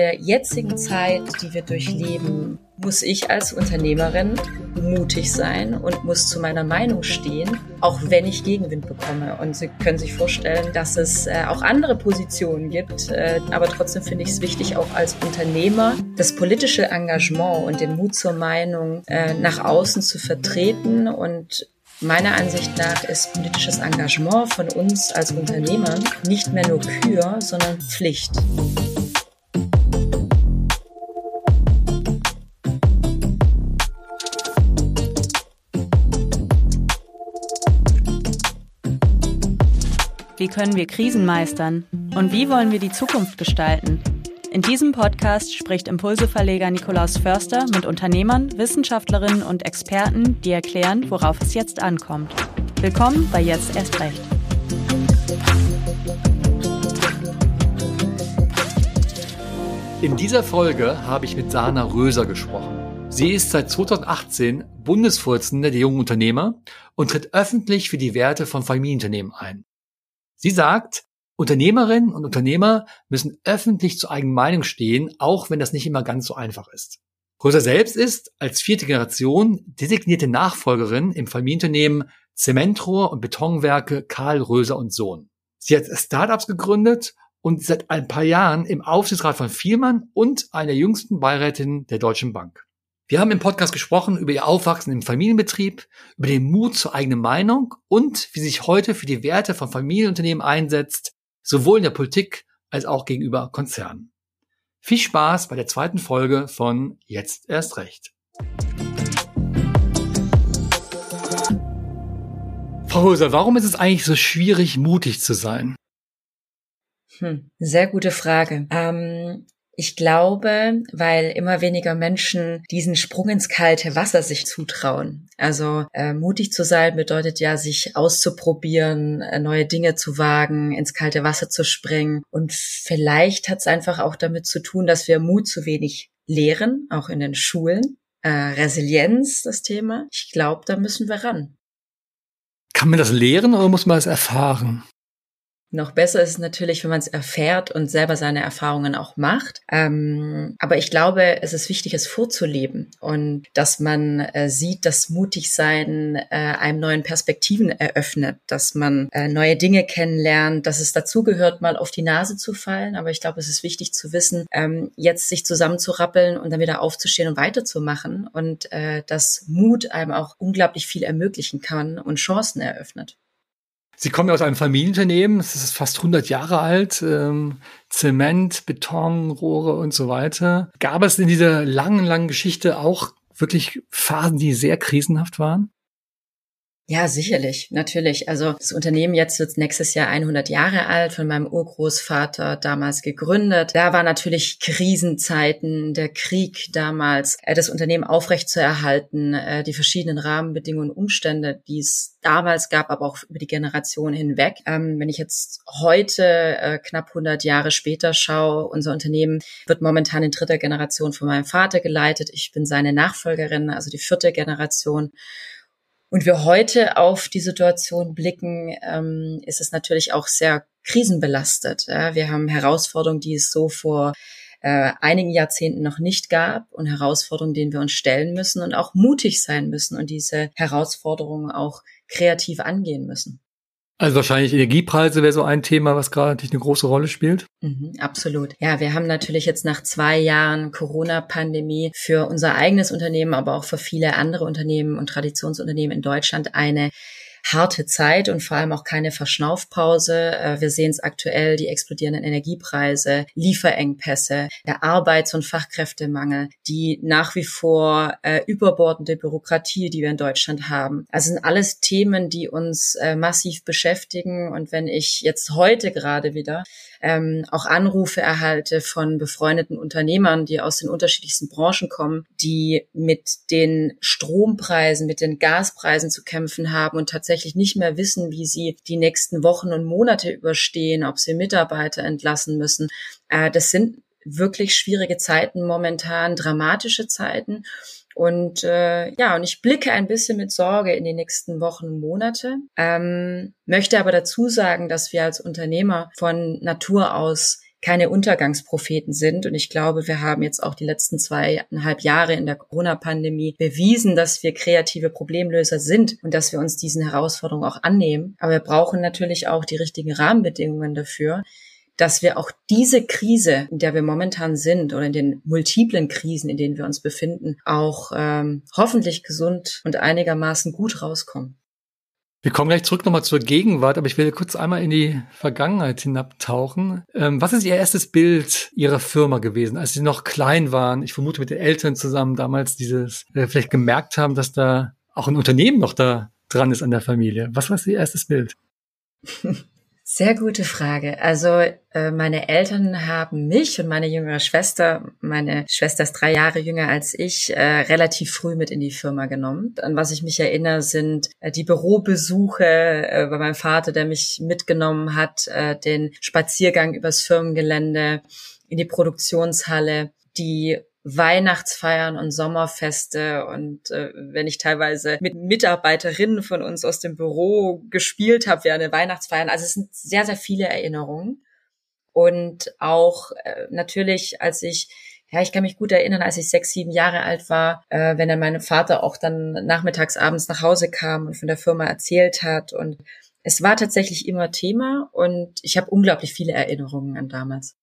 der jetzigen Zeit, die wir durchleben, muss ich als Unternehmerin mutig sein und muss zu meiner Meinung stehen, auch wenn ich Gegenwind bekomme. Und Sie können sich vorstellen, dass es äh, auch andere Positionen gibt. Äh, aber trotzdem finde ich es wichtig, auch als Unternehmer das politische Engagement und den Mut zur Meinung äh, nach außen zu vertreten und Meiner Ansicht nach ist politisches Engagement von uns als Unternehmern nicht mehr nur Kür, sondern Pflicht. Wie können wir Krisen meistern? Und wie wollen wir die Zukunft gestalten? In diesem Podcast spricht Impulseverleger Nikolaus Förster mit Unternehmern, Wissenschaftlerinnen und Experten, die erklären, worauf es jetzt ankommt. Willkommen bei Jetzt erst recht. In dieser Folge habe ich mit Sana Röser gesprochen. Sie ist seit 2018 Bundesvorsitzende der jungen Unternehmer und tritt öffentlich für die Werte von Familienunternehmen ein. Sie sagt, Unternehmerinnen und Unternehmer müssen öffentlich zur eigenen Meinung stehen, auch wenn das nicht immer ganz so einfach ist. Röser selbst ist als vierte Generation designierte Nachfolgerin im Familienunternehmen Zementrohr und Betonwerke Karl Röser und Sohn. Sie hat Startups gegründet und seit ein paar Jahren im Aufsichtsrat von Vielmann und einer jüngsten Beirätin der Deutschen Bank. Wir haben im Podcast gesprochen über ihr Aufwachsen im Familienbetrieb, über den Mut zur eigenen Meinung und wie sie sich heute für die Werte von Familienunternehmen einsetzt, sowohl in der Politik als auch gegenüber Konzernen. Viel Spaß bei der zweiten Folge von Jetzt erst recht. Frau Hoser, warum ist es eigentlich so schwierig, mutig zu sein? Hm, sehr gute Frage. Ähm, ich glaube, weil immer weniger Menschen diesen Sprung ins kalte Wasser sich zutrauen. Also äh, mutig zu sein bedeutet ja, sich auszuprobieren, äh, neue Dinge zu wagen, ins kalte Wasser zu springen. Und vielleicht hat es einfach auch damit zu tun, dass wir Mut zu wenig lehren, auch in den Schulen. Äh, Resilienz, das Thema. Ich glaube, da müssen wir ran. Kann man das lehren oder muss man es erfahren? Noch besser ist es natürlich, wenn man es erfährt und selber seine Erfahrungen auch macht. Ähm, aber ich glaube, es ist wichtig, es vorzuleben und dass man äh, sieht, dass mutig sein äh, einem neuen Perspektiven eröffnet, dass man äh, neue Dinge kennenlernt, dass es dazugehört, mal auf die Nase zu fallen. Aber ich glaube, es ist wichtig zu wissen, ähm, jetzt sich zusammenzurappeln und dann wieder aufzustehen und weiterzumachen und äh, dass Mut einem auch unglaublich viel ermöglichen kann und Chancen eröffnet. Sie kommen ja aus einem Familienunternehmen, es ist fast 100 Jahre alt, ähm, Zement, Beton, Rohre und so weiter. Gab es in dieser langen, langen Geschichte auch wirklich Phasen, die sehr krisenhaft waren? Ja, sicherlich, natürlich. Also das Unternehmen jetzt wird nächstes Jahr 100 Jahre alt, von meinem Urgroßvater damals gegründet. Da war natürlich Krisenzeiten, der Krieg damals, äh, das Unternehmen aufrechtzuerhalten, äh, die verschiedenen Rahmenbedingungen und Umstände, die es damals gab, aber auch über die Generation hinweg. Ähm, wenn ich jetzt heute äh, knapp 100 Jahre später schaue, unser Unternehmen wird momentan in dritter Generation von meinem Vater geleitet. Ich bin seine Nachfolgerin, also die vierte Generation und wir heute auf die Situation blicken, ähm, ist es natürlich auch sehr krisenbelastet. Ja? Wir haben Herausforderungen, die es so vor äh, einigen Jahrzehnten noch nicht gab und Herausforderungen, denen wir uns stellen müssen und auch mutig sein müssen und diese Herausforderungen auch kreativ angehen müssen. Also wahrscheinlich Energiepreise wäre so ein Thema, was gerade natürlich eine große Rolle spielt. Mhm, absolut. Ja, wir haben natürlich jetzt nach zwei Jahren Corona-Pandemie für unser eigenes Unternehmen, aber auch für viele andere Unternehmen und Traditionsunternehmen in Deutschland eine harte Zeit und vor allem auch keine Verschnaufpause. Äh, wir sehen es aktuell, die explodierenden Energiepreise, Lieferengpässe, der Arbeits- und Fachkräftemangel, die nach wie vor äh, überbordende Bürokratie, die wir in Deutschland haben. Also sind alles Themen, die uns äh, massiv beschäftigen. Und wenn ich jetzt heute gerade wieder ähm, auch Anrufe erhalte von befreundeten Unternehmern, die aus den unterschiedlichsten Branchen kommen, die mit den Strompreisen, mit den Gaspreisen zu kämpfen haben und tatsächlich nicht mehr wissen, wie sie die nächsten Wochen und Monate überstehen, ob sie Mitarbeiter entlassen müssen. Äh, das sind wirklich schwierige Zeiten momentan, dramatische Zeiten. Und äh, ja, und ich blicke ein bisschen mit Sorge in die nächsten Wochen und Monate, ähm, möchte aber dazu sagen, dass wir als Unternehmer von Natur aus keine Untergangspropheten sind. Und ich glaube, wir haben jetzt auch die letzten zweieinhalb Jahre in der Corona-Pandemie bewiesen, dass wir kreative Problemlöser sind und dass wir uns diesen Herausforderungen auch annehmen. Aber wir brauchen natürlich auch die richtigen Rahmenbedingungen dafür, dass wir auch diese Krise, in der wir momentan sind, oder in den multiplen Krisen, in denen wir uns befinden, auch ähm, hoffentlich gesund und einigermaßen gut rauskommen. Wir kommen gleich zurück nochmal zur Gegenwart, aber ich will kurz einmal in die Vergangenheit hinabtauchen. Ähm, was ist Ihr erstes Bild Ihrer Firma gewesen, als Sie noch klein waren? Ich vermute mit den Eltern zusammen damals dieses, äh, vielleicht gemerkt haben, dass da auch ein Unternehmen noch da dran ist an der Familie. Was war Ihr erstes Bild? Sehr gute Frage. Also äh, meine Eltern haben mich und meine jüngere Schwester, meine Schwester ist drei Jahre jünger als ich, äh, relativ früh mit in die Firma genommen. An was ich mich erinnere, sind äh, die Bürobesuche bei meinem Vater, der mich mitgenommen hat, den Spaziergang übers Firmengelände in die Produktionshalle, die Weihnachtsfeiern und Sommerfeste und äh, wenn ich teilweise mit Mitarbeiterinnen von uns aus dem Büro gespielt habe während der Weihnachtsfeiern. Also es sind sehr, sehr viele Erinnerungen. Und auch äh, natürlich, als ich ja, ich kann mich gut erinnern, als ich sechs, sieben Jahre alt war, äh, wenn dann mein Vater auch dann nachmittags abends nach Hause kam und von der Firma erzählt hat. Und es war tatsächlich immer Thema und ich habe unglaublich viele Erinnerungen an damals.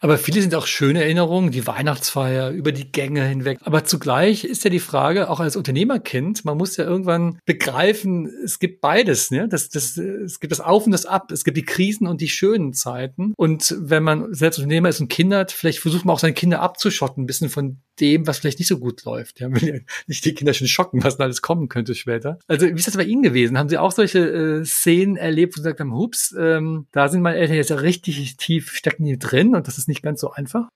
Aber viele sind auch schöne Erinnerungen, die Weihnachtsfeier, über die Gänge hinweg. Aber zugleich ist ja die Frage, auch als Unternehmerkind, man muss ja irgendwann begreifen, es gibt beides, ne? Das, das, es gibt das Auf und das Ab. Es gibt die Krisen und die schönen Zeiten. Und wenn man selbst Unternehmer ist und Kinder hat, vielleicht versucht man auch seine Kinder abzuschotten, ein bisschen von dem, was vielleicht nicht so gut läuft. Ja, will ja nicht die Kinder schon schocken, was da alles kommen könnte später. Also wie ist das bei Ihnen gewesen? Haben Sie auch solche äh, Szenen erlebt, wo Sie gesagt haben, hups, ähm, da sind meine Eltern jetzt ja richtig tief stecken die drin und das ist nicht ganz so einfach?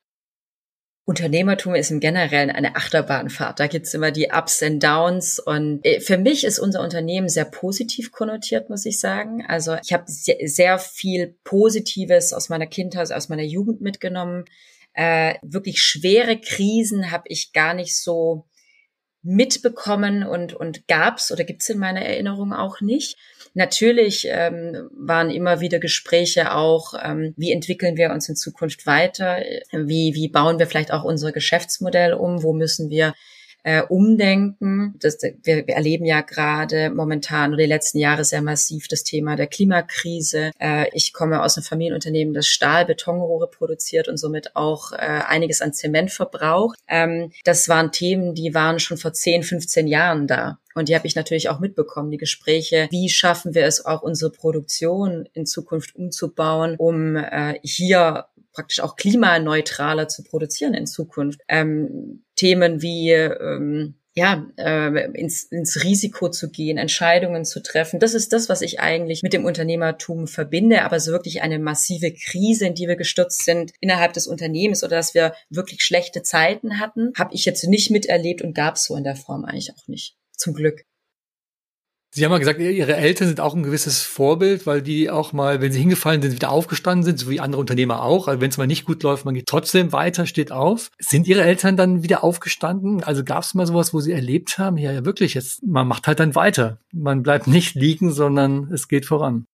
Unternehmertum ist im Generellen eine Achterbahnfahrt. Da gibt's immer die Ups and Downs. Und äh, für mich ist unser Unternehmen sehr positiv konnotiert, muss ich sagen. Also ich habe sehr viel Positives aus meiner Kindheit, aus meiner Jugend mitgenommen äh, wirklich schwere Krisen habe ich gar nicht so mitbekommen und, und gab's oder gibt's in meiner Erinnerung auch nicht. Natürlich ähm, waren immer wieder Gespräche auch, ähm, wie entwickeln wir uns in Zukunft weiter, wie, wie bauen wir vielleicht auch unser Geschäftsmodell um, wo müssen wir äh, umdenken. Das, wir, wir erleben ja gerade momentan oder die letzten Jahre sehr massiv das Thema der Klimakrise. Äh, ich komme aus einem Familienunternehmen, das Stahl, Betonrohre produziert und somit auch äh, einiges an Zement verbraucht. Ähm, das waren Themen, die waren schon vor 10, 15 Jahren da. Und die habe ich natürlich auch mitbekommen, die Gespräche, wie schaffen wir es auch unsere Produktion in Zukunft umzubauen, um äh, hier praktisch auch klimaneutraler zu produzieren in Zukunft. Ähm, Themen wie ähm, ja, äh, ins, ins Risiko zu gehen, Entscheidungen zu treffen. Das ist das, was ich eigentlich mit dem Unternehmertum verbinde. Aber so wirklich eine massive Krise, in die wir gestürzt sind innerhalb des Unternehmens oder dass wir wirklich schlechte Zeiten hatten, habe ich jetzt nicht miterlebt und gab es so in der Form eigentlich auch nicht. Zum Glück. Sie haben mal gesagt, Ihre Eltern sind auch ein gewisses Vorbild, weil die auch mal, wenn sie hingefallen sind, wieder aufgestanden sind, so wie andere Unternehmer auch. Also wenn es mal nicht gut läuft, man geht trotzdem weiter, steht auf. Sind Ihre Eltern dann wieder aufgestanden? Also gab es mal sowas, wo Sie erlebt haben, ja, ja wirklich, jetzt, man macht halt dann weiter. Man bleibt nicht liegen, sondern es geht voran.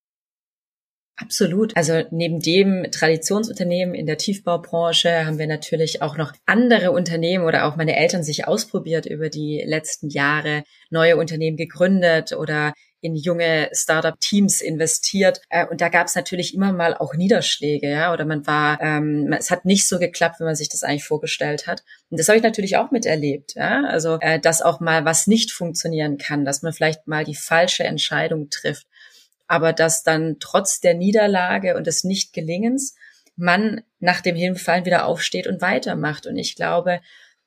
Absolut. Also neben dem Traditionsunternehmen in der Tiefbaubranche haben wir natürlich auch noch andere Unternehmen oder auch meine Eltern sich ausprobiert über die letzten Jahre, neue Unternehmen gegründet oder in junge Startup-Teams investiert. Äh, und da gab es natürlich immer mal auch Niederschläge, ja, oder man war, ähm, es hat nicht so geklappt, wie man sich das eigentlich vorgestellt hat. Und das habe ich natürlich auch miterlebt, ja. Also, äh, dass auch mal was nicht funktionieren kann, dass man vielleicht mal die falsche Entscheidung trifft aber dass dann trotz der Niederlage und des Nichtgelingens man nach dem Hinfallen wieder aufsteht und weitermacht. Und ich glaube,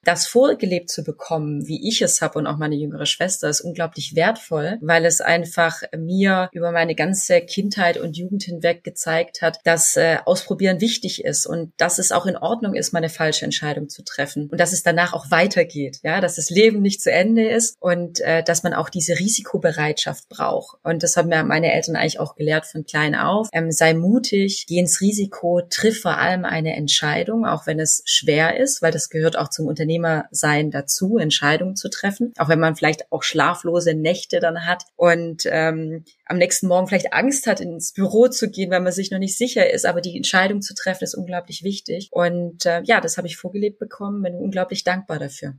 das vorgelebt zu bekommen, wie ich es habe und auch meine jüngere Schwester, ist unglaublich wertvoll, weil es einfach mir über meine ganze Kindheit und Jugend hinweg gezeigt hat, dass äh, Ausprobieren wichtig ist und dass es auch in Ordnung ist, meine falsche Entscheidung zu treffen und dass es danach auch weitergeht, ja, dass das Leben nicht zu Ende ist und äh, dass man auch diese Risikobereitschaft braucht. Und das haben mir meine Eltern eigentlich auch gelehrt von klein auf. Ähm, sei mutig, geh ins Risiko, triff vor allem eine Entscheidung, auch wenn es schwer ist, weil das gehört auch zum Unternehmen Unternehmersein dazu, Entscheidungen zu treffen, auch wenn man vielleicht auch schlaflose Nächte dann hat und ähm, am nächsten Morgen vielleicht Angst hat, ins Büro zu gehen, weil man sich noch nicht sicher ist. Aber die Entscheidung zu treffen ist unglaublich wichtig. Und äh, ja, das habe ich vorgelebt bekommen, bin unglaublich dankbar dafür.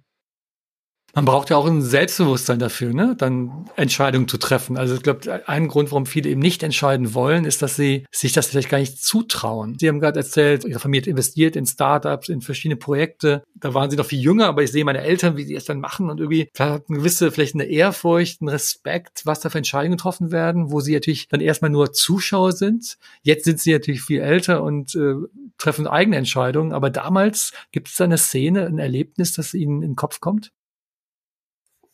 Man braucht ja auch ein Selbstbewusstsein dafür, ne? dann Entscheidungen zu treffen. Also ich glaube, ein Grund, warum viele eben nicht entscheiden wollen, ist, dass sie sich das vielleicht gar nicht zutrauen. Sie haben gerade erzählt, Ihre Familie hat investiert in Startups, in verschiedene Projekte. Da waren Sie noch viel jünger, aber ich sehe meine Eltern, wie sie es dann machen und irgendwie vielleicht eine gewisse, vielleicht eine Ehrfurcht, ein Respekt, was da für Entscheidungen getroffen werden, wo Sie natürlich dann erstmal nur Zuschauer sind. Jetzt sind Sie natürlich viel älter und äh, treffen eigene Entscheidungen. Aber damals gibt es da eine Szene, ein Erlebnis, das Ihnen in den Kopf kommt?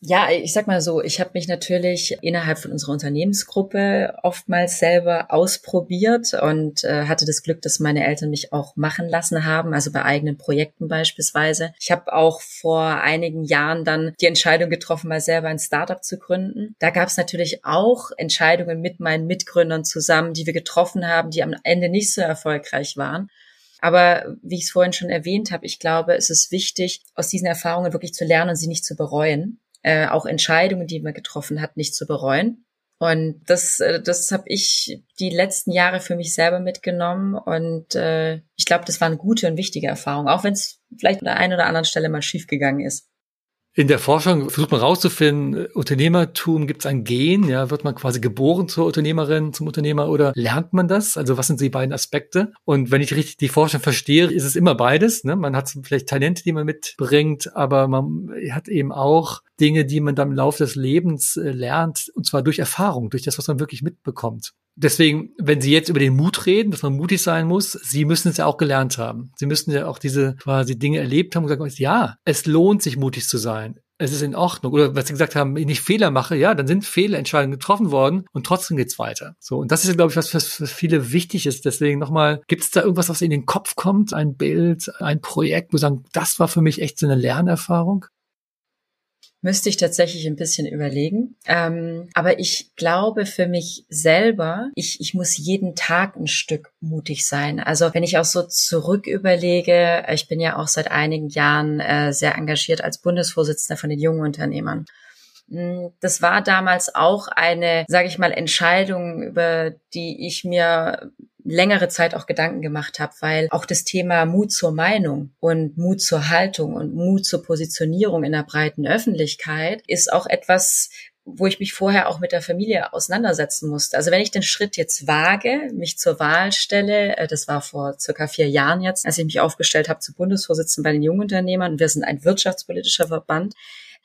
Ja, ich sag mal so, ich habe mich natürlich innerhalb von unserer Unternehmensgruppe oftmals selber ausprobiert und äh, hatte das Glück, dass meine Eltern mich auch machen lassen haben, also bei eigenen Projekten beispielsweise. Ich habe auch vor einigen Jahren dann die Entscheidung getroffen, mal selber ein Startup zu gründen. Da gab es natürlich auch Entscheidungen mit meinen Mitgründern zusammen, die wir getroffen haben, die am Ende nicht so erfolgreich waren. Aber wie ich es vorhin schon erwähnt habe, ich glaube, es ist wichtig, aus diesen Erfahrungen wirklich zu lernen und sie nicht zu bereuen äh, auch Entscheidungen, die man getroffen hat, nicht zu bereuen. Und das, äh, das habe ich die letzten Jahre für mich selber mitgenommen. Und äh, ich glaube, das waren gute und wichtige Erfahrungen, auch wenn es vielleicht an der einen oder anderen Stelle mal schiefgegangen ist. In der Forschung versucht man rauszufinden, Unternehmertum, gibt es ein Gen? Ja, wird man quasi geboren zur Unternehmerin, zum Unternehmer oder lernt man das? Also was sind die beiden Aspekte? Und wenn ich richtig die Forschung verstehe, ist es immer beides. Ne? Man hat vielleicht Talente, die man mitbringt, aber man hat eben auch Dinge, die man dann im Laufe des Lebens äh, lernt, und zwar durch Erfahrung, durch das, was man wirklich mitbekommt. Deswegen, wenn Sie jetzt über den Mut reden, dass man mutig sein muss, Sie müssen es ja auch gelernt haben. Sie müssen ja auch diese quasi Dinge erlebt haben und sagen, ja, es lohnt sich mutig zu sein. Es ist in Ordnung. Oder was Sie gesagt haben, wenn ich Fehler mache, ja, dann sind Fehlentscheidungen getroffen worden und trotzdem geht's weiter. So. Und das ist, glaube ich, was für viele wichtig ist. Deswegen nochmal, gibt es da irgendwas, was in den Kopf kommt? Ein Bild, ein Projekt, wo Sie sagen, das war für mich echt so eine Lernerfahrung? Müsste ich tatsächlich ein bisschen überlegen. Ähm, aber ich glaube für mich selber, ich, ich muss jeden Tag ein Stück mutig sein. Also wenn ich auch so zurück überlege, ich bin ja auch seit einigen Jahren äh, sehr engagiert als Bundesvorsitzender von den jungen Unternehmern. Hm, das war damals auch eine, sage ich mal, Entscheidung, über die ich mir längere Zeit auch Gedanken gemacht habe, weil auch das Thema Mut zur Meinung und Mut zur Haltung und Mut zur Positionierung in der breiten Öffentlichkeit ist auch etwas, wo ich mich vorher auch mit der Familie auseinandersetzen musste. Also wenn ich den Schritt jetzt wage, mich zur Wahl stelle, äh, das war vor circa vier Jahren jetzt, als ich mich aufgestellt habe zu Bundesvorsitzenden bei den Jungunternehmern, wir sind ein wirtschaftspolitischer Verband,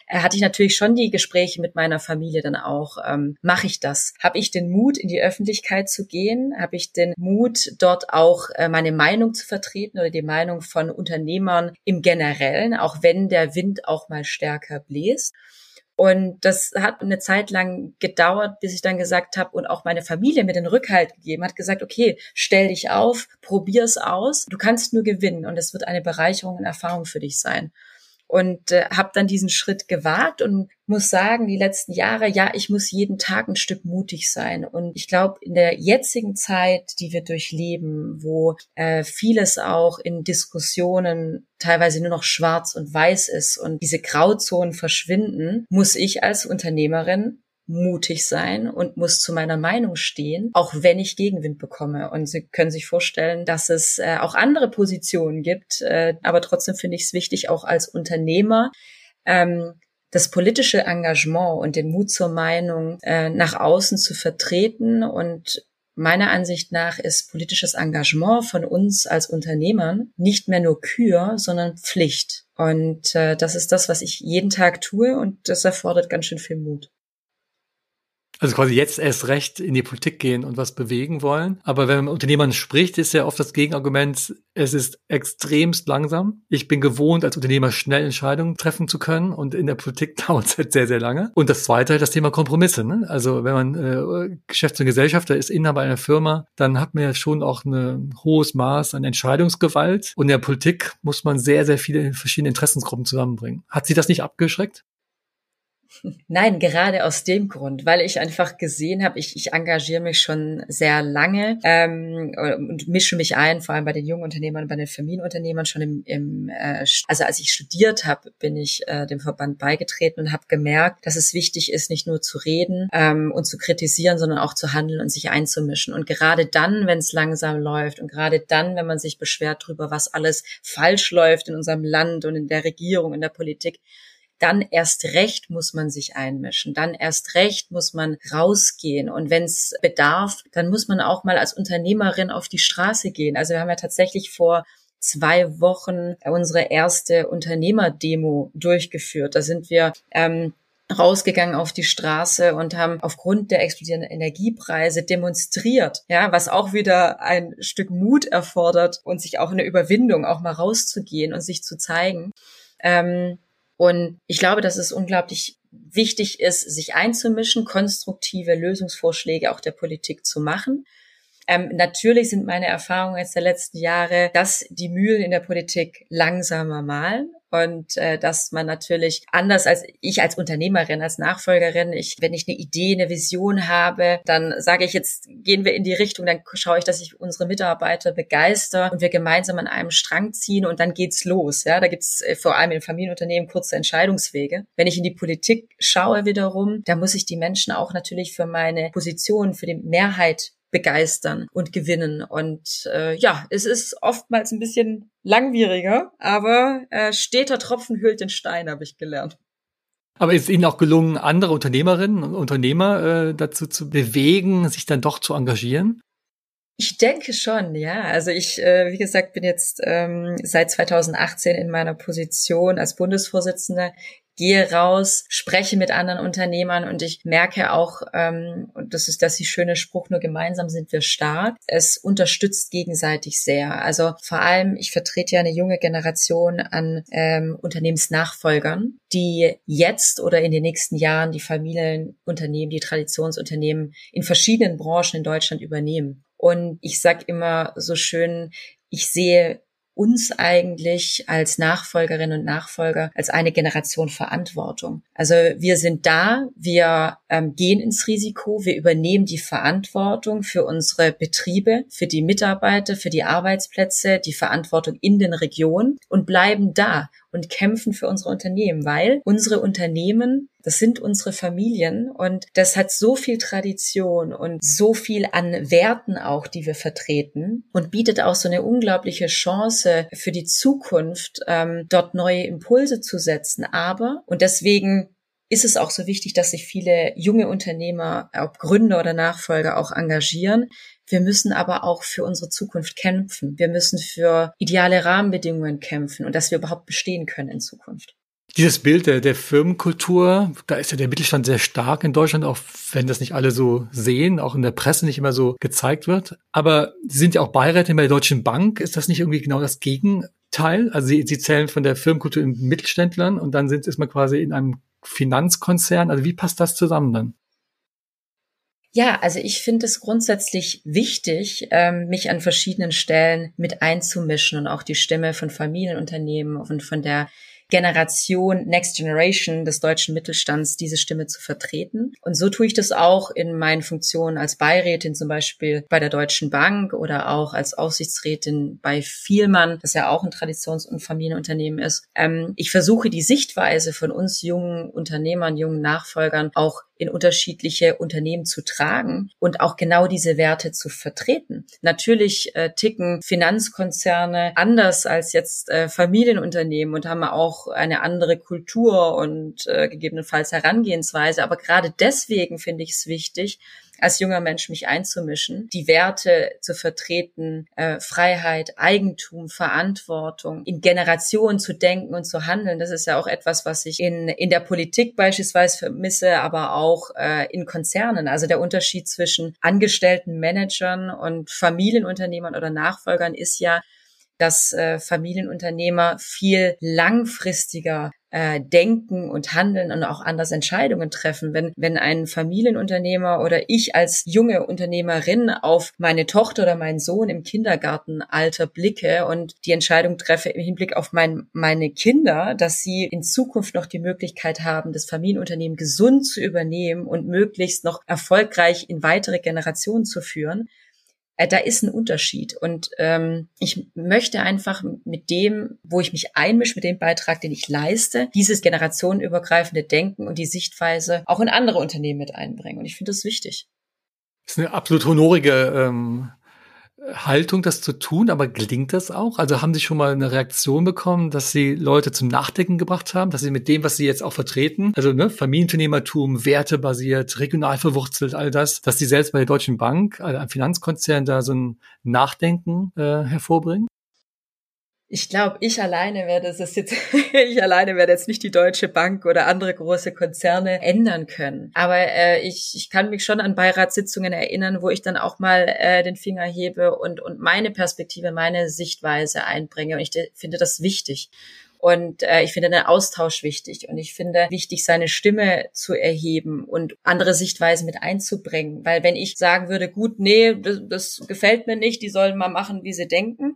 hatte ich natürlich schon die Gespräche mit meiner Familie dann auch. Ähm, Mache ich das? Habe ich den Mut, in die Öffentlichkeit zu gehen? Habe ich den Mut, dort auch äh, meine Meinung zu vertreten oder die Meinung von Unternehmern im Generellen, auch wenn der Wind auch mal stärker bläst? Und das hat eine Zeit lang gedauert, bis ich dann gesagt habe und auch meine Familie mir den Rückhalt gegeben hat, gesagt, okay, stell dich auf, probier's aus, du kannst nur gewinnen und es wird eine Bereicherung und Erfahrung für dich sein und äh, habe dann diesen Schritt gewagt und muss sagen, die letzten Jahre, ja, ich muss jeden Tag ein Stück mutig sein. Und ich glaube, in der jetzigen Zeit, die wir durchleben, wo äh, vieles auch in Diskussionen teilweise nur noch schwarz und weiß ist und diese Grauzonen verschwinden, muss ich als Unternehmerin mutig sein und muss zu meiner Meinung stehen, auch wenn ich Gegenwind bekomme. Und Sie können sich vorstellen, dass es äh, auch andere Positionen gibt. Äh, aber trotzdem finde ich es wichtig, auch als Unternehmer ähm, das politische Engagement und den Mut zur Meinung äh, nach außen zu vertreten. Und meiner Ansicht nach ist politisches Engagement von uns als Unternehmern nicht mehr nur Kür, sondern Pflicht. Und äh, das ist das, was ich jeden Tag tue und das erfordert ganz schön viel Mut. Also quasi jetzt erst recht in die Politik gehen und was bewegen wollen. Aber wenn man mit Unternehmern spricht, ist ja oft das Gegenargument, es ist extremst langsam. Ich bin gewohnt, als Unternehmer schnell Entscheidungen treffen zu können und in der Politik dauert es halt sehr, sehr lange. Und das zweite, das Thema Kompromisse. Ne? Also wenn man äh, Geschäfts- und Gesellschafter ist, Inhaber einer Firma, dann hat man ja schon auch ein hohes Maß an Entscheidungsgewalt. Und in der Politik muss man sehr, sehr viele verschiedene Interessensgruppen zusammenbringen. Hat Sie das nicht abgeschreckt? Nein, gerade aus dem Grund, weil ich einfach gesehen habe, ich, ich engagiere mich schon sehr lange ähm, und mische mich ein, vor allem bei den jungen Unternehmern, bei den Familienunternehmern schon im, im äh, also als ich studiert habe, bin ich äh, dem Verband beigetreten und habe gemerkt, dass es wichtig ist, nicht nur zu reden ähm, und zu kritisieren, sondern auch zu handeln und sich einzumischen. Und gerade dann, wenn es langsam läuft und gerade dann, wenn man sich beschwert darüber, was alles falsch läuft in unserem Land und in der Regierung, in der Politik, dann erst recht muss man sich einmischen, dann erst recht muss man rausgehen und wenn es bedarf, dann muss man auch mal als Unternehmerin auf die Straße gehen. Also wir haben ja tatsächlich vor zwei Wochen unsere erste Unternehmerdemo durchgeführt. Da sind wir ähm, rausgegangen auf die Straße und haben aufgrund der explodierenden Energiepreise demonstriert, ja, was auch wieder ein Stück Mut erfordert und sich auch eine Überwindung, auch mal rauszugehen und sich zu zeigen. Ähm, und ich glaube, dass es unglaublich wichtig ist, sich einzumischen, konstruktive Lösungsvorschläge auch der Politik zu machen. Ähm, natürlich sind meine Erfahrungen jetzt der letzten Jahre, dass die Mühlen in der Politik langsamer malen und äh, dass man natürlich anders als ich als Unternehmerin, als Nachfolgerin, ich, wenn ich eine Idee, eine Vision habe, dann sage ich jetzt, gehen wir in die Richtung, dann schaue ich, dass ich unsere Mitarbeiter begeister und wir gemeinsam an einem Strang ziehen und dann geht's los. Ja, da gibt's äh, vor allem in Familienunternehmen kurze Entscheidungswege. Wenn ich in die Politik schaue wiederum, da muss ich die Menschen auch natürlich für meine Position, für die Mehrheit begeistern und gewinnen. Und äh, ja, es ist oftmals ein bisschen langwieriger, aber äh, steter Tropfen hüllt den Stein, habe ich gelernt. Aber ist Ihnen auch gelungen, andere Unternehmerinnen und Unternehmer äh, dazu zu bewegen, sich dann doch zu engagieren? Ich denke schon, ja. Also ich, äh, wie gesagt, bin jetzt ähm, seit 2018 in meiner Position als Bundesvorsitzende gehe raus, spreche mit anderen Unternehmern und ich merke auch, ähm, und das ist das die schöne Spruch, nur gemeinsam sind wir stark. Es unterstützt gegenseitig sehr. Also vor allem, ich vertrete ja eine junge Generation an ähm, Unternehmensnachfolgern, die jetzt oder in den nächsten Jahren die Familienunternehmen, die Traditionsunternehmen in verschiedenen Branchen in Deutschland übernehmen. Und ich sage immer so schön, ich sehe uns eigentlich als Nachfolgerinnen und Nachfolger als eine Generation Verantwortung. Also wir sind da, wir ähm, gehen ins Risiko, wir übernehmen die Verantwortung für unsere Betriebe, für die Mitarbeiter, für die Arbeitsplätze, die Verantwortung in den Regionen und bleiben da und kämpfen für unsere Unternehmen, weil unsere Unternehmen, das sind unsere Familien und das hat so viel Tradition und so viel an Werten auch, die wir vertreten und bietet auch so eine unglaubliche Chance für die Zukunft, ähm, dort neue Impulse zu setzen. Aber, und deswegen ist es auch so wichtig, dass sich viele junge Unternehmer, ob Gründer oder Nachfolger auch engagieren. Wir müssen aber auch für unsere Zukunft kämpfen. Wir müssen für ideale Rahmenbedingungen kämpfen und dass wir überhaupt bestehen können in Zukunft. Dieses Bild der, der Firmenkultur, da ist ja der Mittelstand sehr stark in Deutschland, auch wenn das nicht alle so sehen, auch in der Presse nicht immer so gezeigt wird. Aber Sie sind ja auch Beirätin bei der Deutschen Bank. Ist das nicht irgendwie genau das Gegenteil? Also Sie, Sie zählen von der Firmenkultur in Mittelständlern und dann sind, ist man quasi in einem Finanzkonzern. Also wie passt das zusammen dann? Ja, also ich finde es grundsätzlich wichtig, ähm, mich an verschiedenen Stellen mit einzumischen und auch die Stimme von Familienunternehmen und von der Generation, Next Generation des deutschen Mittelstands diese Stimme zu vertreten. Und so tue ich das auch in meinen Funktionen als Beirätin zum Beispiel bei der Deutschen Bank oder auch als Aufsichtsrätin bei Vielmann, das ja auch ein Traditions- und Familienunternehmen ist. Ähm, ich versuche die Sichtweise von uns jungen Unternehmern, jungen Nachfolgern auch in unterschiedliche Unternehmen zu tragen und auch genau diese Werte zu vertreten. Natürlich äh, ticken Finanzkonzerne anders als jetzt äh, Familienunternehmen und haben auch eine andere Kultur und äh, gegebenenfalls Herangehensweise. Aber gerade deswegen finde ich es wichtig, als junger Mensch mich einzumischen, die Werte zu vertreten, äh, Freiheit, Eigentum, Verantwortung, in Generationen zu denken und zu handeln. Das ist ja auch etwas, was ich in, in der Politik beispielsweise vermisse, aber auch äh, in Konzernen. Also der Unterschied zwischen angestellten Managern und Familienunternehmern oder Nachfolgern ist ja, dass äh, Familienunternehmer viel langfristiger äh, denken und handeln und auch anders Entscheidungen treffen. Wenn, wenn ein Familienunternehmer oder ich als junge Unternehmerin auf meine Tochter oder meinen Sohn im Kindergartenalter blicke und die Entscheidung treffe im Hinblick auf mein, meine Kinder, dass sie in Zukunft noch die Möglichkeit haben, das Familienunternehmen gesund zu übernehmen und möglichst noch erfolgreich in weitere Generationen zu führen, da ist ein Unterschied. Und ähm, ich möchte einfach mit dem, wo ich mich einmische, mit dem Beitrag, den ich leiste, dieses generationenübergreifende Denken und die Sichtweise auch in andere Unternehmen mit einbringen. Und ich finde das wichtig. Das ist eine absolut honorige ähm, Haltung, das zu tun, aber gelingt das auch? Also haben Sie schon mal eine Reaktion bekommen, dass Sie Leute zum Nachdenken gebracht haben, dass Sie mit dem, was Sie jetzt auch vertreten, also ne, Familienunternehmertum, wertebasiert, regional verwurzelt, all das, dass Sie selbst bei der Deutschen Bank, also einem Finanzkonzern, da so ein Nachdenken äh, hervorbringen? Ich glaube, ich alleine werde es jetzt, ich alleine werde jetzt nicht die Deutsche Bank oder andere große Konzerne ändern können. Aber äh, ich, ich kann mich schon an Beiratssitzungen erinnern, wo ich dann auch mal äh, den Finger hebe und, und meine Perspektive, meine Sichtweise einbringe. Und ich finde das wichtig. Und äh, ich finde den Austausch wichtig. Und ich finde wichtig, seine Stimme zu erheben und andere Sichtweisen mit einzubringen. Weil wenn ich sagen würde, gut, nee, das, das gefällt mir nicht, die sollen mal machen, wie sie denken,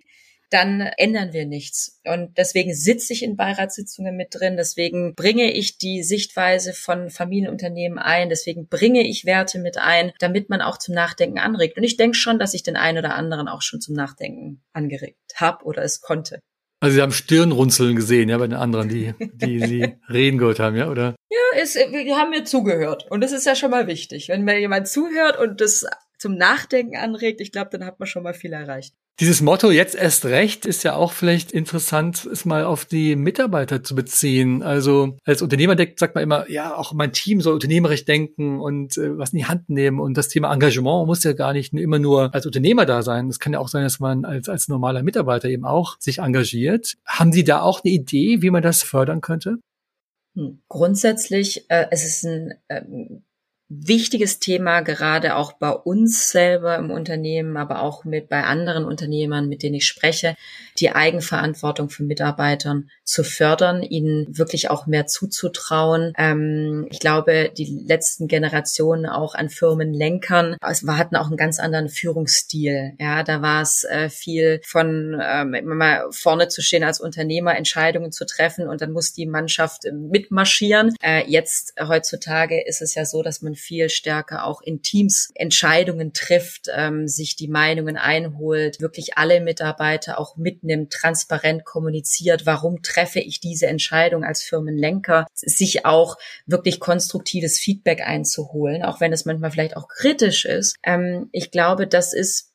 dann ändern wir nichts. Und deswegen sitze ich in Beiratssitzungen mit drin, deswegen bringe ich die Sichtweise von Familienunternehmen ein, deswegen bringe ich Werte mit ein, damit man auch zum Nachdenken anregt. Und ich denke schon, dass ich den einen oder anderen auch schon zum Nachdenken angeregt habe oder es konnte. Also Sie haben Stirnrunzeln gesehen, ja, bei den anderen, die, die Sie reden gehört haben, ja, oder? Ja, es, wir haben mir zugehört. Und das ist ja schon mal wichtig. Wenn mir jemand zuhört und das zum Nachdenken anregt, ich glaube, dann hat man schon mal viel erreicht. Dieses Motto jetzt erst recht ist ja auch vielleicht interessant, es mal auf die Mitarbeiter zu beziehen. Also als Unternehmer sagt man immer, ja, auch mein Team soll unternehmerisch denken und äh, was in die Hand nehmen. Und das Thema Engagement muss ja gar nicht immer nur als Unternehmer da sein. Es kann ja auch sein, dass man als, als normaler Mitarbeiter eben auch sich engagiert. Haben Sie da auch eine Idee, wie man das fördern könnte? Hm. Grundsätzlich, äh, es ist ein ähm, wichtiges Thema, gerade auch bei uns selber im Unternehmen, aber auch mit bei anderen Unternehmern, mit denen ich spreche, die Eigenverantwortung von Mitarbeitern zu fördern, ihnen wirklich auch mehr zuzutrauen. Ähm, ich glaube, die letzten Generationen auch an Firmenlenkern, also hatten auch einen ganz anderen Führungsstil. Ja, da war es äh, viel von ähm, mal vorne zu stehen als Unternehmer, Entscheidungen zu treffen und dann muss die Mannschaft mitmarschieren. Äh, jetzt heutzutage ist es ja so, dass man viel stärker auch in Teams Entscheidungen trifft, ähm, sich die Meinungen einholt, wirklich alle Mitarbeiter auch mitnimmt, transparent kommuniziert, warum treffe ich diese Entscheidung als Firmenlenker, sich auch wirklich konstruktives Feedback einzuholen, auch wenn es manchmal vielleicht auch kritisch ist. Ähm, ich glaube, das ist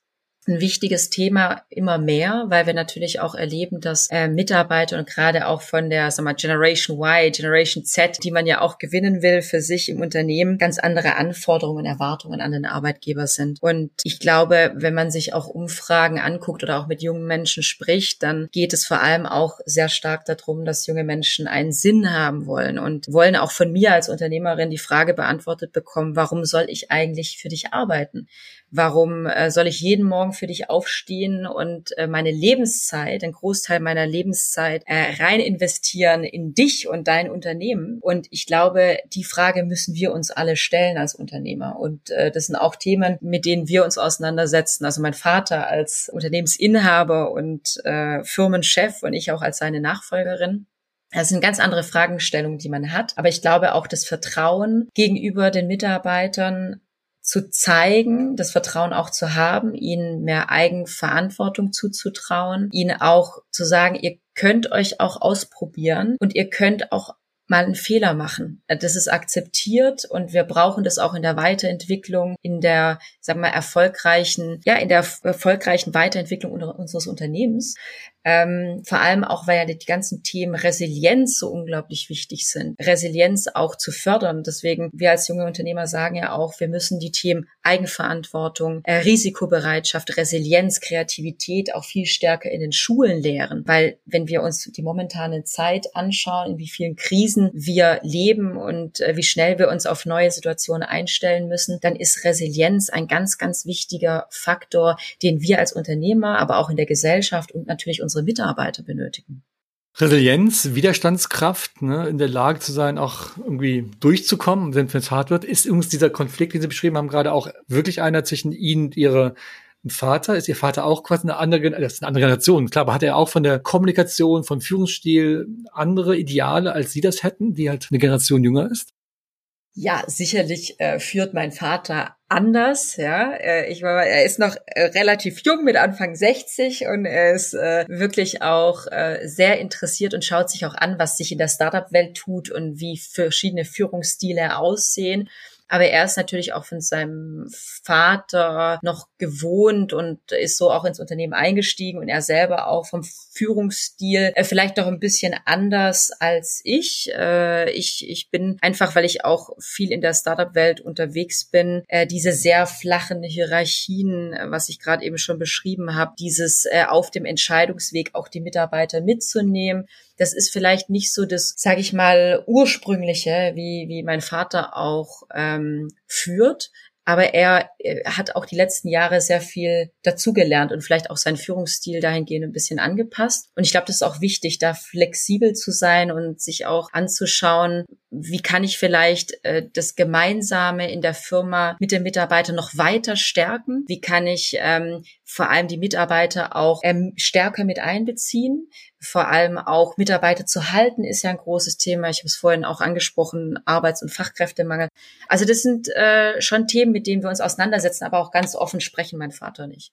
ein wichtiges Thema immer mehr, weil wir natürlich auch erleben, dass äh, Mitarbeiter und gerade auch von der sag mal, Generation Y, Generation Z, die man ja auch gewinnen will für sich im Unternehmen, ganz andere Anforderungen Erwartungen an den Arbeitgeber sind. Und ich glaube, wenn man sich auch Umfragen anguckt oder auch mit jungen Menschen spricht, dann geht es vor allem auch sehr stark darum, dass junge Menschen einen Sinn haben wollen und wollen auch von mir als Unternehmerin die Frage beantwortet bekommen, warum soll ich eigentlich für dich arbeiten? Warum äh, soll ich jeden Morgen für dich aufstehen und äh, meine Lebenszeit, einen Großteil meiner Lebenszeit äh, rein investieren in dich und dein Unternehmen? Und ich glaube, die Frage müssen wir uns alle stellen als Unternehmer. Und äh, das sind auch Themen, mit denen wir uns auseinandersetzen. Also mein Vater als Unternehmensinhaber und äh, Firmenchef und ich auch als seine Nachfolgerin. Das sind ganz andere Fragestellungen, die man hat. Aber ich glaube auch das Vertrauen gegenüber den Mitarbeitern zu zeigen, das Vertrauen auch zu haben, ihnen mehr Eigenverantwortung zuzutrauen, ihnen auch zu sagen, ihr könnt euch auch ausprobieren und ihr könnt auch mal einen Fehler machen. Das ist akzeptiert und wir brauchen das auch in der Weiterentwicklung, in der, sagen wir, erfolgreichen, ja, in der erfolgreichen Weiterentwicklung unseres Unternehmens. Ähm, vor allem auch, weil ja die ganzen Themen Resilienz so unglaublich wichtig sind. Resilienz auch zu fördern. Deswegen, wir als junge Unternehmer sagen ja auch, wir müssen die Themen Eigenverantwortung, äh, Risikobereitschaft, Resilienz, Kreativität auch viel stärker in den Schulen lehren. Weil wenn wir uns die momentane Zeit anschauen, in wie vielen Krisen wir leben und äh, wie schnell wir uns auf neue Situationen einstellen müssen, dann ist Resilienz ein ganz, ganz wichtiger Faktor, den wir als Unternehmer, aber auch in der Gesellschaft und natürlich uns unsere Mitarbeiter benötigen. Resilienz, Widerstandskraft, ne, in der Lage zu sein, auch irgendwie durchzukommen, wenn es hart wird, ist übrigens dieser Konflikt, den Sie beschrieben haben, gerade auch wirklich einer zwischen Ihnen und Ihrer Vater. Ist Ihr Vater auch quasi eine andere, das ist eine andere Generation, klar, aber hat er auch von der Kommunikation, vom Führungsstil andere Ideale, als Sie das hätten, die halt eine Generation jünger ist? Ja, sicherlich äh, führt mein Vater anders, ja. Äh, ich war, er ist noch äh, relativ jung mit Anfang 60 und er ist äh, wirklich auch äh, sehr interessiert und schaut sich auch an, was sich in der Startup-Welt tut und wie verschiedene Führungsstile aussehen. Aber er ist natürlich auch von seinem Vater noch gewohnt und ist so auch ins Unternehmen eingestiegen und er selber auch vom Führungsstil äh, vielleicht doch ein bisschen anders als ich. Äh, ich. Ich bin einfach, weil ich auch viel in der Startup-Welt unterwegs bin, äh, diese sehr flachen Hierarchien, äh, was ich gerade eben schon beschrieben habe, dieses äh, auf dem Entscheidungsweg auch die Mitarbeiter mitzunehmen, das ist vielleicht nicht so das, sage ich mal, ursprüngliche, wie, wie mein Vater auch ähm, führt. Aber er, er hat auch die letzten Jahre sehr viel dazugelernt und vielleicht auch seinen Führungsstil dahingehend ein bisschen angepasst. Und ich glaube, das ist auch wichtig, da flexibel zu sein und sich auch anzuschauen, wie kann ich vielleicht äh, das Gemeinsame in der Firma mit den Mitarbeitern noch weiter stärken? Wie kann ich ähm, vor allem die Mitarbeiter auch ähm, stärker mit einbeziehen? Vor allem auch Mitarbeiter zu halten ist ja ein großes Thema. Ich habe es vorhin auch angesprochen, Arbeits- und Fachkräftemangel. Also das sind äh, schon Themen, mit denen wir uns auseinandersetzen, aber auch ganz offen sprechen mein Vater nicht.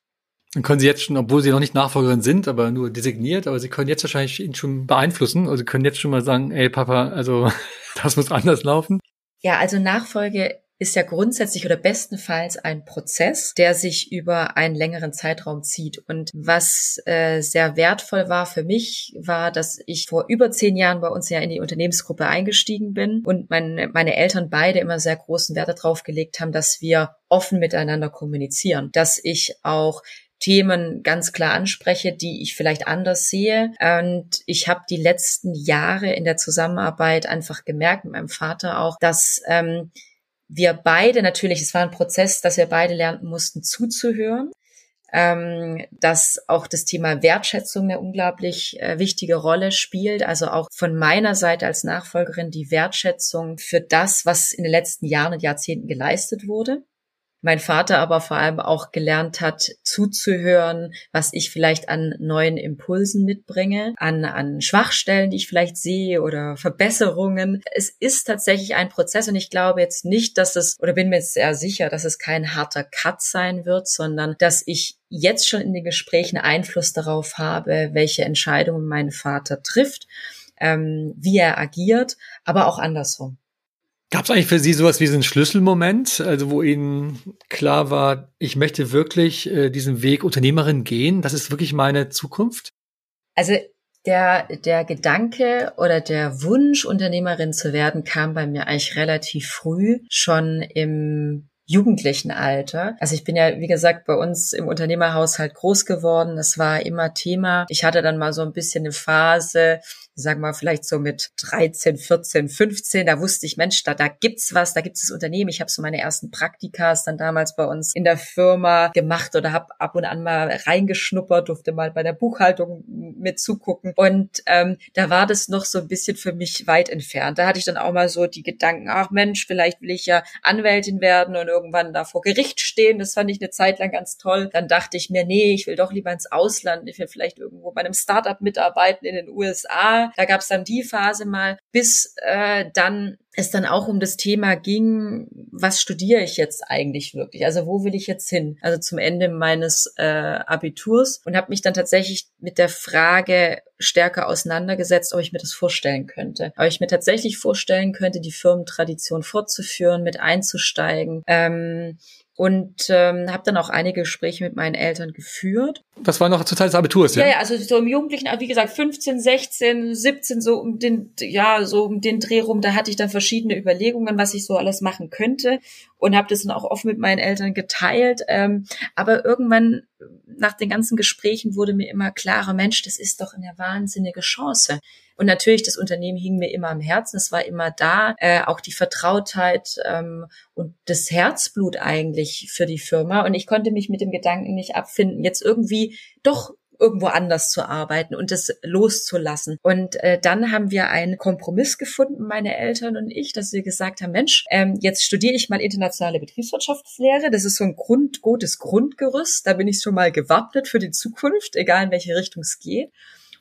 Dann können Sie jetzt schon, obwohl Sie noch nicht Nachfolgerin sind, aber nur designiert, aber Sie können jetzt wahrscheinlich ihn schon beeinflussen. Also Sie können jetzt schon mal sagen, ey Papa, also das muss anders laufen. Ja, also Nachfolge ist ja grundsätzlich oder bestenfalls ein Prozess, der sich über einen längeren Zeitraum zieht. Und was äh, sehr wertvoll war für mich, war, dass ich vor über zehn Jahren bei uns ja in die Unternehmensgruppe eingestiegen bin und mein, meine Eltern beide immer sehr großen Wert darauf gelegt haben, dass wir offen miteinander kommunizieren, dass ich auch Themen ganz klar anspreche, die ich vielleicht anders sehe. Und ich habe die letzten Jahre in der Zusammenarbeit einfach gemerkt mit meinem Vater auch, dass ähm, wir beide natürlich, es war ein Prozess, dass wir beide lernen mussten zuzuhören, ähm, dass auch das Thema Wertschätzung eine unglaublich äh, wichtige Rolle spielt. Also auch von meiner Seite als Nachfolgerin die Wertschätzung für das, was in den letzten Jahren und Jahrzehnten geleistet wurde mein Vater aber vor allem auch gelernt hat, zuzuhören, was ich vielleicht an neuen Impulsen mitbringe, an, an Schwachstellen, die ich vielleicht sehe oder Verbesserungen. Es ist tatsächlich ein Prozess und ich glaube jetzt nicht, dass es, oder bin mir jetzt sehr sicher, dass es kein harter Cut sein wird, sondern dass ich jetzt schon in den Gesprächen Einfluss darauf habe, welche Entscheidungen mein Vater trifft, ähm, wie er agiert, aber auch andersrum. Gab es eigentlich für Sie sowas wie so einen Schlüsselmoment, also wo Ihnen klar war, ich möchte wirklich äh, diesen Weg Unternehmerin gehen, das ist wirklich meine Zukunft? Also der, der Gedanke oder der Wunsch, Unternehmerin zu werden, kam bei mir eigentlich relativ früh, schon im jugendlichen Alter. Also ich bin ja, wie gesagt, bei uns im Unternehmerhaushalt groß geworden. Das war immer Thema. Ich hatte dann mal so ein bisschen eine Phase, sagen wir vielleicht so mit 13, 14, 15, da wusste ich, Mensch, da, da gibt's was, da gibt's das Unternehmen. Ich habe so meine ersten Praktikas dann damals bei uns in der Firma gemacht oder habe ab und an mal reingeschnuppert, durfte mal bei der Buchhaltung mit zugucken. Und ähm, da war das noch so ein bisschen für mich weit entfernt. Da hatte ich dann auch mal so die Gedanken, ach Mensch, vielleicht will ich ja Anwältin werden und irgendwann da vor Gericht stehen. Das fand ich eine Zeit lang ganz toll. Dann dachte ich mir, nee, ich will doch lieber ins Ausland. Ich will vielleicht irgendwo bei einem Startup mitarbeiten in den USA. Da gab es dann die Phase mal, bis äh, dann es dann auch um das Thema ging, was studiere ich jetzt eigentlich wirklich? Also wo will ich jetzt hin? Also zum Ende meines äh, Abiturs und habe mich dann tatsächlich mit der Frage stärker auseinandergesetzt, ob ich mir das vorstellen könnte. Ob ich mir tatsächlich vorstellen könnte, die Firmentradition fortzuführen, mit einzusteigen. Ähm, und ähm, habe dann auch einige Gespräche mit meinen Eltern geführt. Das war noch zur Zeit des Abiturs, ja? Ja, ja, also so im Jugendlichen, wie gesagt, 15, 16, 17, so um den, ja, so um den Dreh rum, da hatte ich dann verschiedene Überlegungen, was ich so alles machen könnte und habe das dann auch offen mit meinen Eltern geteilt. Ähm, aber irgendwann nach den ganzen Gesprächen wurde mir immer klarer, Mensch, das ist doch eine wahnsinnige Chance. Und natürlich, das Unternehmen hing mir immer am Herzen, es war immer da, äh, auch die Vertrautheit ähm, und das Herzblut eigentlich für die Firma. Und ich konnte mich mit dem Gedanken nicht abfinden, jetzt irgendwie doch irgendwo anders zu arbeiten und das loszulassen. Und äh, dann haben wir einen Kompromiss gefunden, meine Eltern und ich, dass wir gesagt haben, Mensch, ähm, jetzt studiere ich mal internationale Betriebswirtschaftslehre. Das ist so ein Grund, gutes Grundgerüst. Da bin ich schon mal gewappnet für die Zukunft, egal in welche Richtung es geht.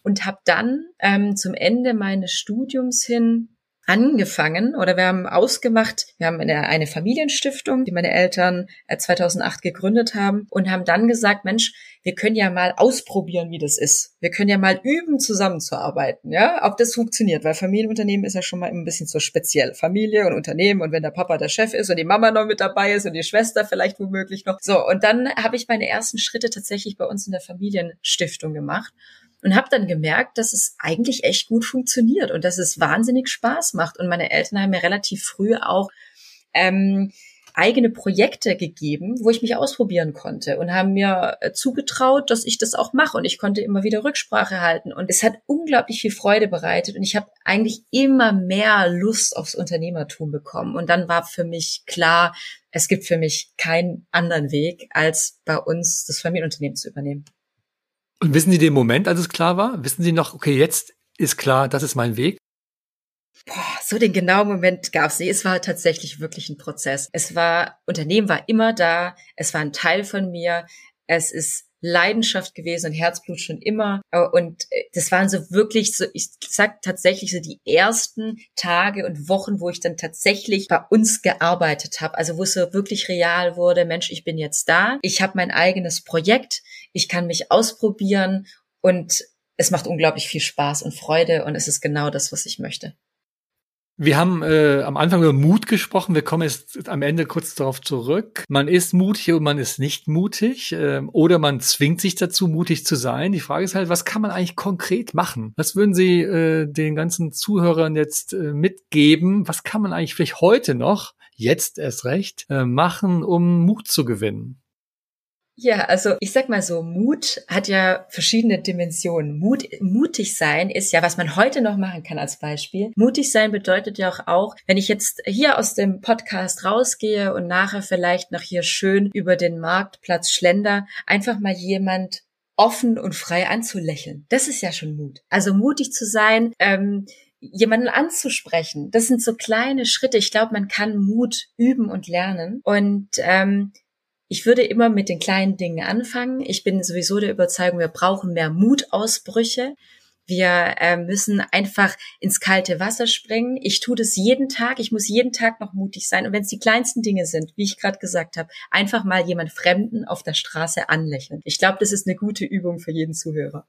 Und habe dann ähm, zum Ende meines Studiums hin angefangen oder wir haben ausgemacht, wir haben eine, eine Familienstiftung, die meine Eltern 2008 äh, gegründet haben und haben dann gesagt, Mensch, wir können ja mal ausprobieren, wie das ist. Wir können ja mal üben, zusammenzuarbeiten, ja, ob das funktioniert, weil Familienunternehmen ist ja schon mal ein bisschen so speziell. Familie und Unternehmen und wenn der Papa der Chef ist und die Mama noch mit dabei ist und die Schwester vielleicht womöglich noch. So, und dann habe ich meine ersten Schritte tatsächlich bei uns in der Familienstiftung gemacht und habe dann gemerkt, dass es eigentlich echt gut funktioniert und dass es wahnsinnig Spaß macht. Und meine Eltern haben mir relativ früh auch ähm, eigene Projekte gegeben, wo ich mich ausprobieren konnte und haben mir äh, zugetraut, dass ich das auch mache und ich konnte immer wieder Rücksprache halten und es hat unglaublich viel Freude bereitet und ich habe eigentlich immer mehr Lust aufs Unternehmertum bekommen und dann war für mich klar, es gibt für mich keinen anderen Weg, als bei uns das Familienunternehmen zu übernehmen. Und wissen Sie den Moment, als es klar war? Wissen Sie noch, okay, jetzt ist klar, das ist mein Weg? Boah, so den genauen Moment gab es nicht. Es war tatsächlich wirklich ein Prozess. Es war, Unternehmen war immer da. Es war ein Teil von mir. Es ist Leidenschaft gewesen und Herzblut schon immer. Und äh, das waren so wirklich so, ich sag tatsächlich so die ersten Tage und Wochen, wo ich dann tatsächlich bei uns gearbeitet habe. Also wo es so wirklich real wurde, Mensch, ich bin jetzt da, ich habe mein eigenes Projekt, ich kann mich ausprobieren und es macht unglaublich viel Spaß und Freude und es ist genau das, was ich möchte. Wir haben äh, am Anfang über Mut gesprochen. Wir kommen jetzt am Ende kurz darauf zurück. Man ist mutig und man ist nicht mutig äh, oder man zwingt sich dazu, mutig zu sein. Die Frage ist halt, was kann man eigentlich konkret machen? Was würden Sie äh, den ganzen Zuhörern jetzt äh, mitgeben? Was kann man eigentlich vielleicht heute noch, jetzt erst recht, äh, machen, um Mut zu gewinnen? Ja, also ich sag mal so, Mut hat ja verschiedene Dimensionen. Mut, mutig sein ist ja, was man heute noch machen kann als Beispiel. Mutig sein bedeutet ja auch, auch, wenn ich jetzt hier aus dem Podcast rausgehe und nachher vielleicht noch hier schön über den Marktplatz schlender, einfach mal jemand offen und frei anzulächeln. Das ist ja schon Mut. Also mutig zu sein, ähm, jemanden anzusprechen. Das sind so kleine Schritte. Ich glaube, man kann Mut üben und lernen. Und ähm, ich würde immer mit den kleinen Dingen anfangen. Ich bin sowieso der Überzeugung, wir brauchen mehr Mutausbrüche. Wir äh, müssen einfach ins kalte Wasser springen. Ich tue das jeden Tag. Ich muss jeden Tag noch mutig sein. Und wenn es die kleinsten Dinge sind, wie ich gerade gesagt habe, einfach mal jemand Fremden auf der Straße anlächeln. Ich glaube, das ist eine gute Übung für jeden Zuhörer.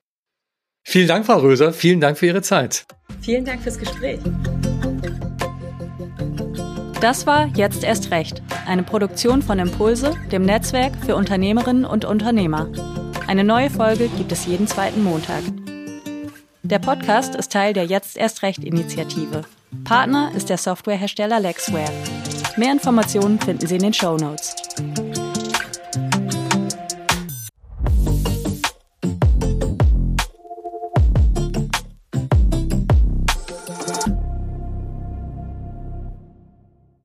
Vielen Dank, Frau Röser. Vielen Dank für Ihre Zeit. Vielen Dank fürs Gespräch. Das war Jetzt erst recht, eine Produktion von Impulse, dem Netzwerk für Unternehmerinnen und Unternehmer. Eine neue Folge gibt es jeden zweiten Montag. Der Podcast ist Teil der Jetzt erst recht Initiative. Partner ist der Softwarehersteller Lexware. Mehr Informationen finden Sie in den Show Notes.